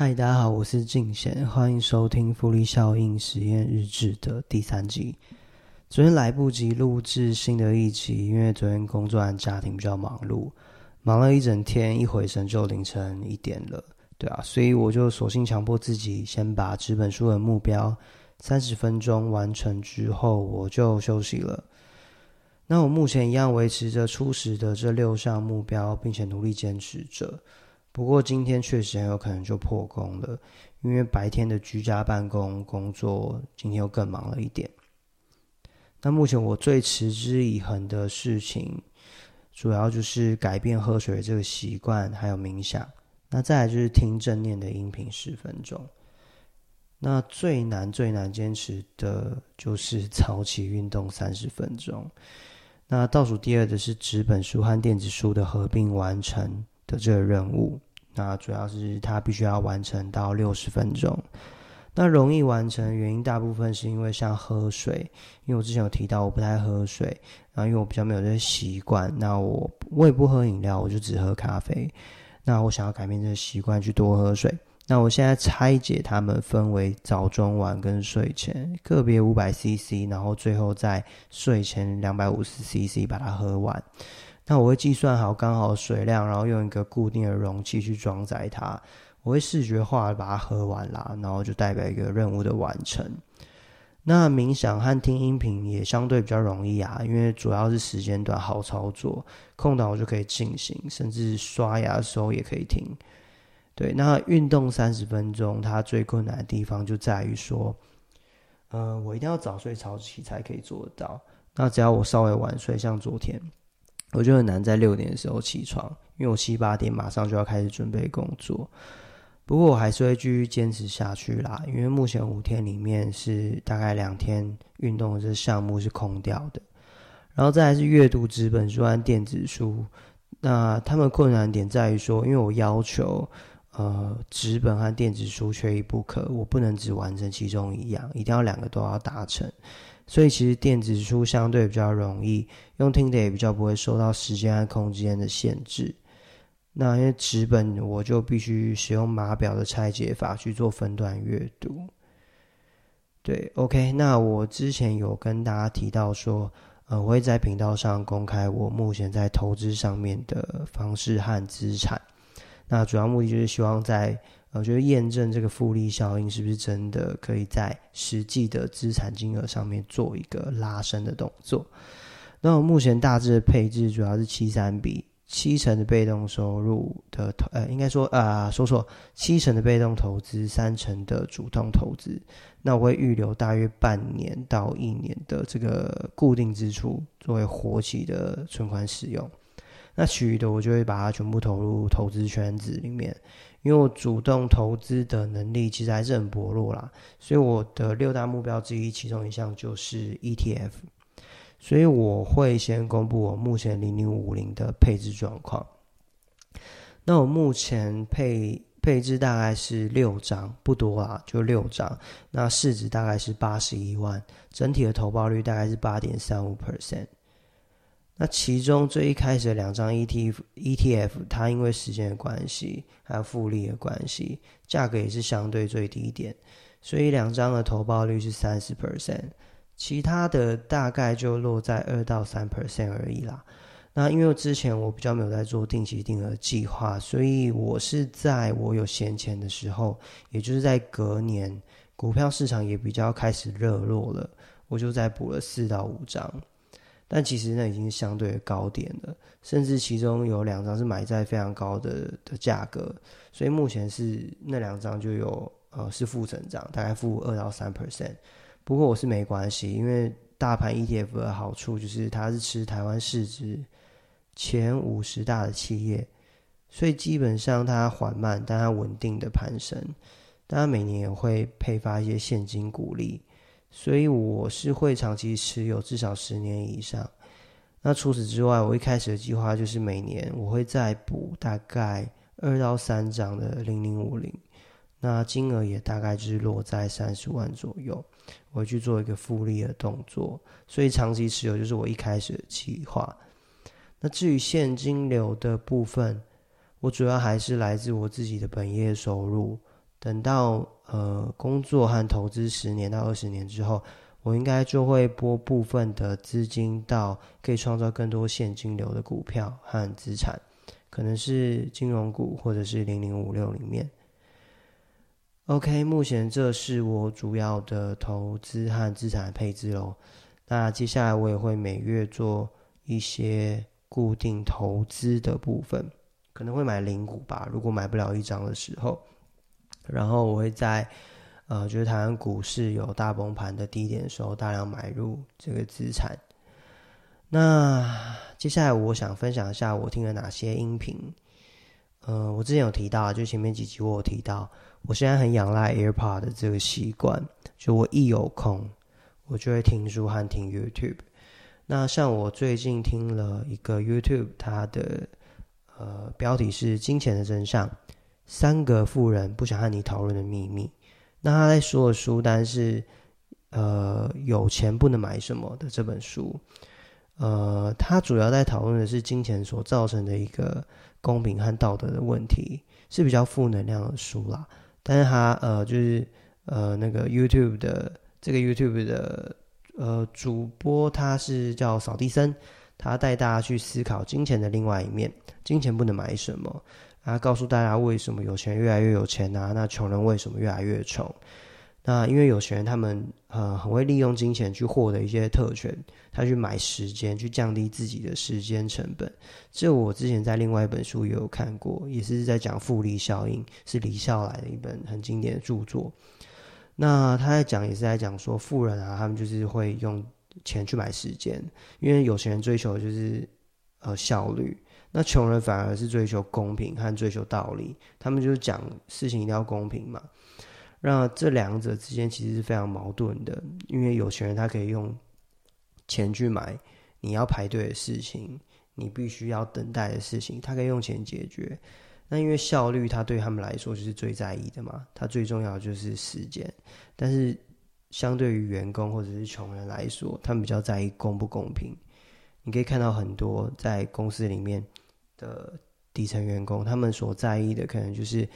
嗨，大家好，我是静贤，欢迎收听复利效应实验日志的第三集。昨天来不及录制新的一集，因为昨天工作和家庭比较忙碌，忙了一整天，一回神就凌晨一点了，对啊，所以我就索性强迫自己先把纸本书的目标三十分钟完成之后，我就休息了。那我目前一样维持着初始的这六项目标，并且努力坚持着。不过今天确实很有可能就破功了，因为白天的居家办公工作，今天又更忙了一点。那目前我最持之以恒的事情，主要就是改变喝水这个习惯，还有冥想。那再来就是听正念的音频十分钟。那最难最难坚持的就是早起运动三十分钟。那倒数第二的是纸本书和电子书的合并完成的这个任务。那主要是它必须要完成到六十分钟。那容易完成原因大部分是因为像喝水，因为我之前有提到我不太喝水，然后因为我比较没有这些习惯，那我我也不喝饮料，我就只喝咖啡。那我想要改变这个习惯，去多喝水。那我现在拆解它们分为早中晚跟睡前，个别五百 CC，然后最后在睡前两百五十 CC 把它喝完。那我会计算好刚好水量，然后用一个固定的容器去装载它。我会视觉化把它喝完啦，然后就代表一个任务的完成。那冥想和听音频也相对比较容易啊，因为主要是时间短，好操作，空档我就可以进行，甚至刷牙的时候也可以听。对，那运动三十分钟，它最困难的地方就在于说，呃，我一定要早睡早起才可以做得到。那只要我稍微晚睡，像昨天。我就很难在六点的时候起床，因为我七八点马上就要开始准备工作。不过我还是会继续坚持下去啦，因为目前五天里面是大概两天运动的这项目是空掉的。然后再来是阅读纸本书和电子书，那他们困难点在于说，因为我要求呃纸本和电子书缺一不可，我不能只完成其中一样，一定要两个都要达成。所以其实电子书相对比较容易用，听的也比较不会受到时间和空间的限制。那因为纸本，我就必须使用码表的拆解法去做分段阅读。对，OK，那我之前有跟大家提到说，呃，我会在频道上公开我目前在投资上面的方式和资产。那主要目的就是希望在。我觉得验证这个复利效应是不是真的可以在实际的资产金额上面做一个拉升的动作？那我目前大致的配置主要是七三比，七成的被动收入的投，呃，应该说啊，说错，七成的被动投资，三成的主动投资。那我会预留大约半年到一年的这个固定支出作为活期的存款使用。那其余的我就会把它全部投入投资圈子里面。因为我主动投资的能力其实还是很薄弱啦，所以我的六大目标之一，其中一项就是 ETF，所以我会先公布我目前零零五零的配置状况。那我目前配配置大概是六张，不多啊，就六张。那市值大概是八十一万，整体的投报率大概是八点三五 percent。那其中最一开始的两张 ETF，ETF 它因为时间的关系，还有复利的关系，价格也是相对最低点，所以两张的投报率是三十 percent，其他的大概就落在二到三 percent 而已啦。那因为之前我比较没有在做定期定额计划，所以我是在我有闲钱的时候，也就是在隔年股票市场也比较开始热络了，我就再补了四到五张。但其实那已经是相对高点了，甚至其中有两张是买在非常高的的价格，所以目前是那两张就有呃是负增长，大概负二到三 percent。不过我是没关系，因为大盘 ETF 的好处就是它是吃台湾市值前五十大的企业，所以基本上它缓慢但它稳定的攀升，但它每年也会配发一些现金股利。所以我是会长期持有至少十年以上。那除此之外，我一开始的计划就是每年我会再补大概二到三张的零零五零，那金额也大概就是落在三十万左右，我会去做一个复利的动作。所以长期持有就是我一开始的计划。那至于现金流的部分，我主要还是来自我自己的本业收入。等到呃工作和投资十年到二十年之后，我应该就会拨部分的资金到可以创造更多现金流的股票和资产，可能是金融股或者是零零五六里面。OK，目前这是我主要的投资和资产配置喽。那接下来我也会每月做一些固定投资的部分，可能会买零股吧。如果买不了一张的时候，然后我会在呃，就是台湾股市有大崩盘的低点的时候，大量买入这个资产。那接下来我想分享一下我听了哪些音频。呃，我之前有提到，就前面几集我有提到。我现在很仰赖 AirPod 的这个习惯，就我一有空，我就会听书和听 YouTube。那像我最近听了一个 YouTube，它的呃标题是《金钱的真相：三个富人不想和你讨论的秘密》。那他在说的书单是呃有钱不能买什么的这本书。呃，他主要在讨论的是金钱所造成的一个公平和道德的问题，是比较负能量的书啦。但是他呃，就是呃，那个 YouTube 的这个 YouTube 的呃主播，他是叫扫地僧，他带大家去思考金钱的另外一面，金钱不能买什么，他告诉大家为什么有钱越来越有钱啊，那穷人为什么越来越穷？那因为有钱人他们呃很会利用金钱去获得一些特权，他去买时间，去降低自己的时间成本。这我之前在另外一本书也有看过，也是在讲复利效应，是李笑来的一本很经典的著作。那他在讲也是在讲说，富人啊，他们就是会用钱去买时间，因为有钱人追求的就是呃效率，那穷人反而是追求公平和追求道理，他们就讲事情一定要公平嘛。那这两者之间其实是非常矛盾的，因为有钱人他可以用钱去买你要排队的事情，你必须要等待的事情，他可以用钱解决。那因为效率，他对他们来说就是最在意的嘛，他最重要的就是时间。但是相对于员工或者是穷人来说，他们比较在意公不公平。你可以看到很多在公司里面的底层员工，他们所在意的可能就是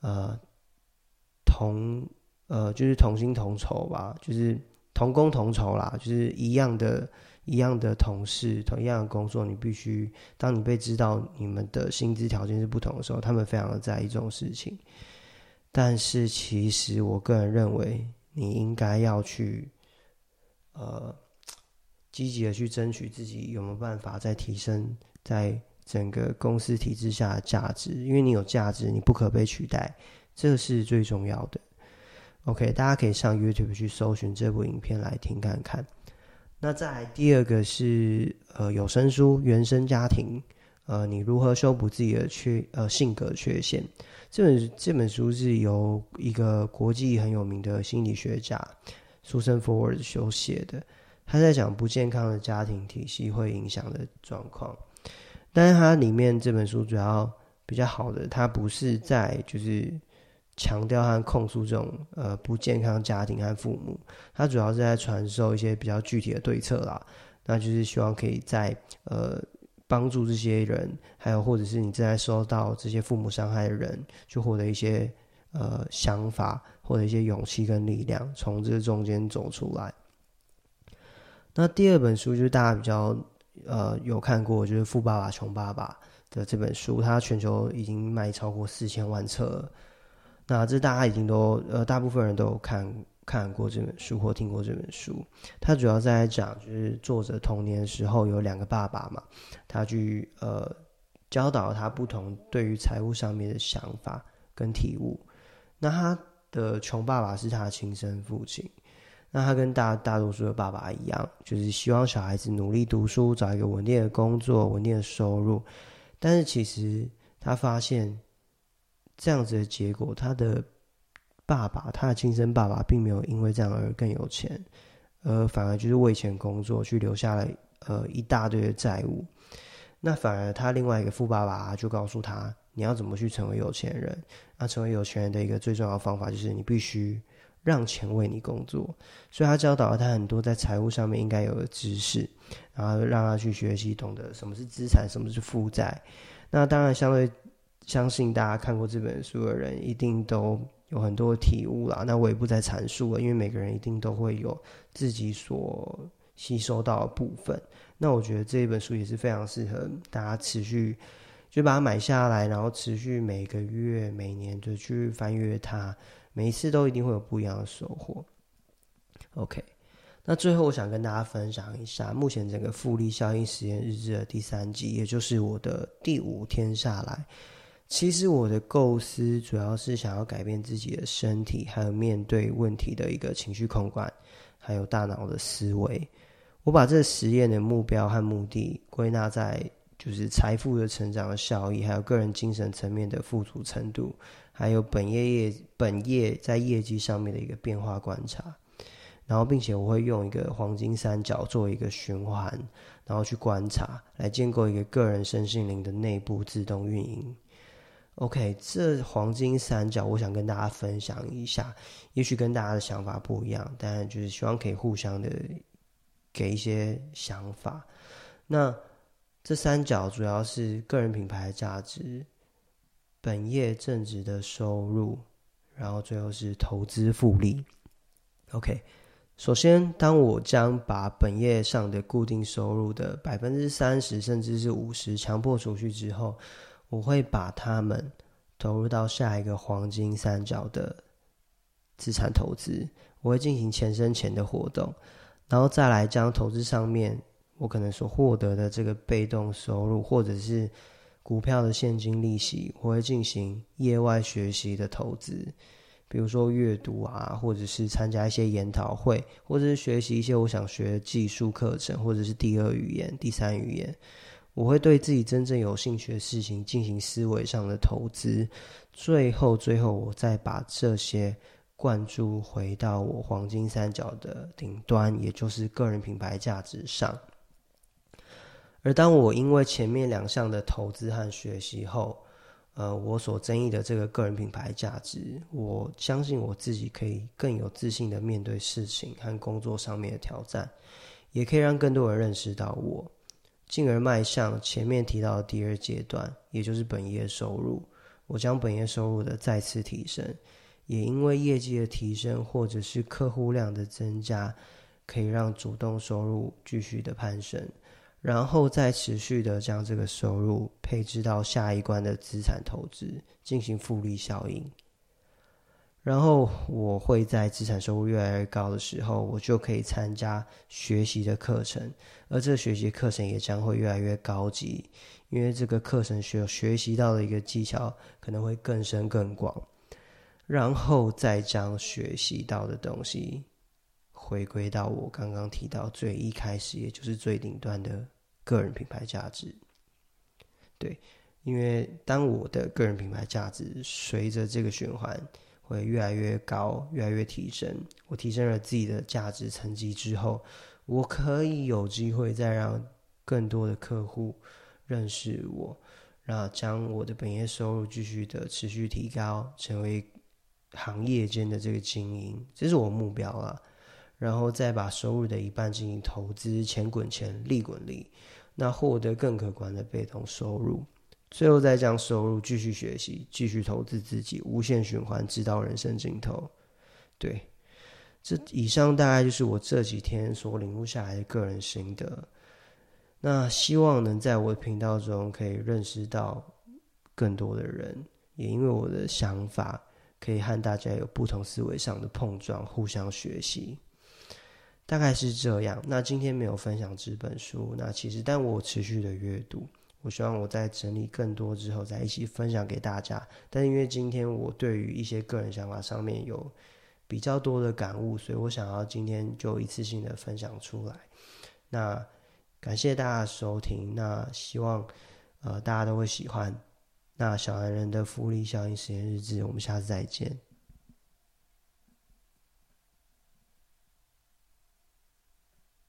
呃。同呃，就是同薪同酬吧，就是同工同酬啦，就是一样的、一样的同事，同一样的工作，你必须当你被知道你们的薪资条件是不同的时候，他们非常的在意这种事情。但是，其实我个人认为，你应该要去呃积极的去争取自己有没有办法再提升在整个公司体制下的价值，因为你有价值，你不可被取代。这是最重要的。OK，大家可以上 YouTube 去搜寻这部影片来听看看。那再第二个是呃有声书《原生家庭》，呃，你如何修补自己的缺呃性格缺陷？这本这本书是由一个国际很有名的心理学家 Susan Forward 所写的。他在讲不健康的家庭体系会影响的状况。但是它里面这本书主要比较好的，它不是在就是。强调和控诉这种呃不健康家庭和父母，他主要是在传授一些比较具体的对策啦。那就是希望可以在呃帮助这些人，还有或者是你正在受到这些父母伤害的人，去获得一些呃想法或者一些勇气跟力量，从这中间走出来。那第二本书就是大家比较呃有看过，就是《富爸爸穷爸爸》的这本书，它全球已经卖超过四千万册。那这大家已经都呃，大部分人都有看看过这本书或听过这本书。它主要在讲，就是作者童年的时候有两个爸爸嘛，他去呃教导他不同对于财务上面的想法跟体悟。那他的穷爸爸是他的亲生父亲，那他跟大大多数的爸爸一样，就是希望小孩子努力读书，找一个稳定的工作、稳定的收入。但是其实他发现。这样子的结果，他的爸爸，他的亲生爸爸，并没有因为这样而更有钱，而反而就是为钱工作，去留下了呃一大堆的债务。那反而他另外一个富爸爸就告诉他，你要怎么去成为有钱人？那成为有钱人的一个最重要方法，就是你必须让钱为你工作。所以他教导了他很多在财务上面应该有的知识，然后让他去学习，懂得什么是资产，什么是负债。那当然，相对。相信大家看过这本书的人，一定都有很多体悟啦。那我也不再阐述了，因为每个人一定都会有自己所吸收到的部分。那我觉得这一本书也是非常适合大家持续就把它买下来，然后持续每个月、每年就去翻阅它，每一次都一定会有不一样的收获。OK，那最后我想跟大家分享一下，目前整个复利效应实验日志的第三集，也就是我的第五天下来，其实我的构思主要是想要改变自己的身体，还有面对问题的一个情绪控管，还有大脑的思维。我把这实验的目标和目的归纳在就是财富的成长的效益，还有个人精神层面的富足程度，还有本业业本业在业绩上面的一个变化观察。然后，并且我会用一个黄金三角做一个循环，然后去观察，来建构一个个人身心灵的内部自动运营。OK，这黄金三角，我想跟大家分享一下，也许跟大家的想法不一样，但就是希望可以互相的。给一些想法。那这三角主要是个人品牌价值、本业正职的收入，然后最后是投资复利。OK，首先，当我将把本业上的固定收入的百分之三十甚至是五十强迫储蓄之后，我会把它们投入到下一个黄金三角的资产投资，我会进行钱生钱的活动。然后再来将投资上面我可能所获得的这个被动收入，或者是股票的现金利息，我会进行业外学习的投资，比如说阅读啊，或者是参加一些研讨会，或者是学习一些我想学的技术课程，或者是第二语言、第三语言，我会对自己真正有兴趣的事情进行思维上的投资，最后最后我再把这些。灌注回到我黄金三角的顶端，也就是个人品牌价值上。而当我因为前面两项的投资和学习后，呃，我所争议的这个个人品牌价值，我相信我自己可以更有自信的面对事情和工作上面的挑战，也可以让更多人认识到我，进而迈向前面提到的第二阶段，也就是本业收入。我将本业收入的再次提升。也因为业绩的提升，或者是客户量的增加，可以让主动收入继续的攀升，然后再持续的将这个收入配置到下一关的资产投资，进行复利效应。然后我会在资产收入越来越高的时候，我就可以参加学习的课程，而这学习课程也将会越来越高级，因为这个课程学学习到的一个技巧可能会更深更广。然后再将学习到的东西回归到我刚刚提到最一开始，也就是最顶端的个人品牌价值。对，因为当我的个人品牌价值随着这个循环会越来越高、越来越提升，我提升了自己的价值层级之后，我可以有机会再让更多的客户认识我，然后将我的本业收入继续的持续提高，成为。行业间的这个经营，这是我目标啊。然后再把收入的一半进行投资，钱滚钱，利滚利，那获得更可观的被动收入。最后再将收入继续学习，继续投资自己，无限循环，直到人生尽头。对，这以上大概就是我这几天所领悟下来的个人心得。那希望能在我的频道中可以认识到更多的人，也因为我的想法。可以和大家有不同思维上的碰撞，互相学习，大概是这样。那今天没有分享这本书，那其实但我持续的阅读，我希望我在整理更多之后，再一起分享给大家。但因为今天我对于一些个人想法上面有比较多的感悟，所以我想要今天就一次性的分享出来。那感谢大家收听，那希望呃大家都会喜欢。那小男人的复利效应实验日志，我们下次再见。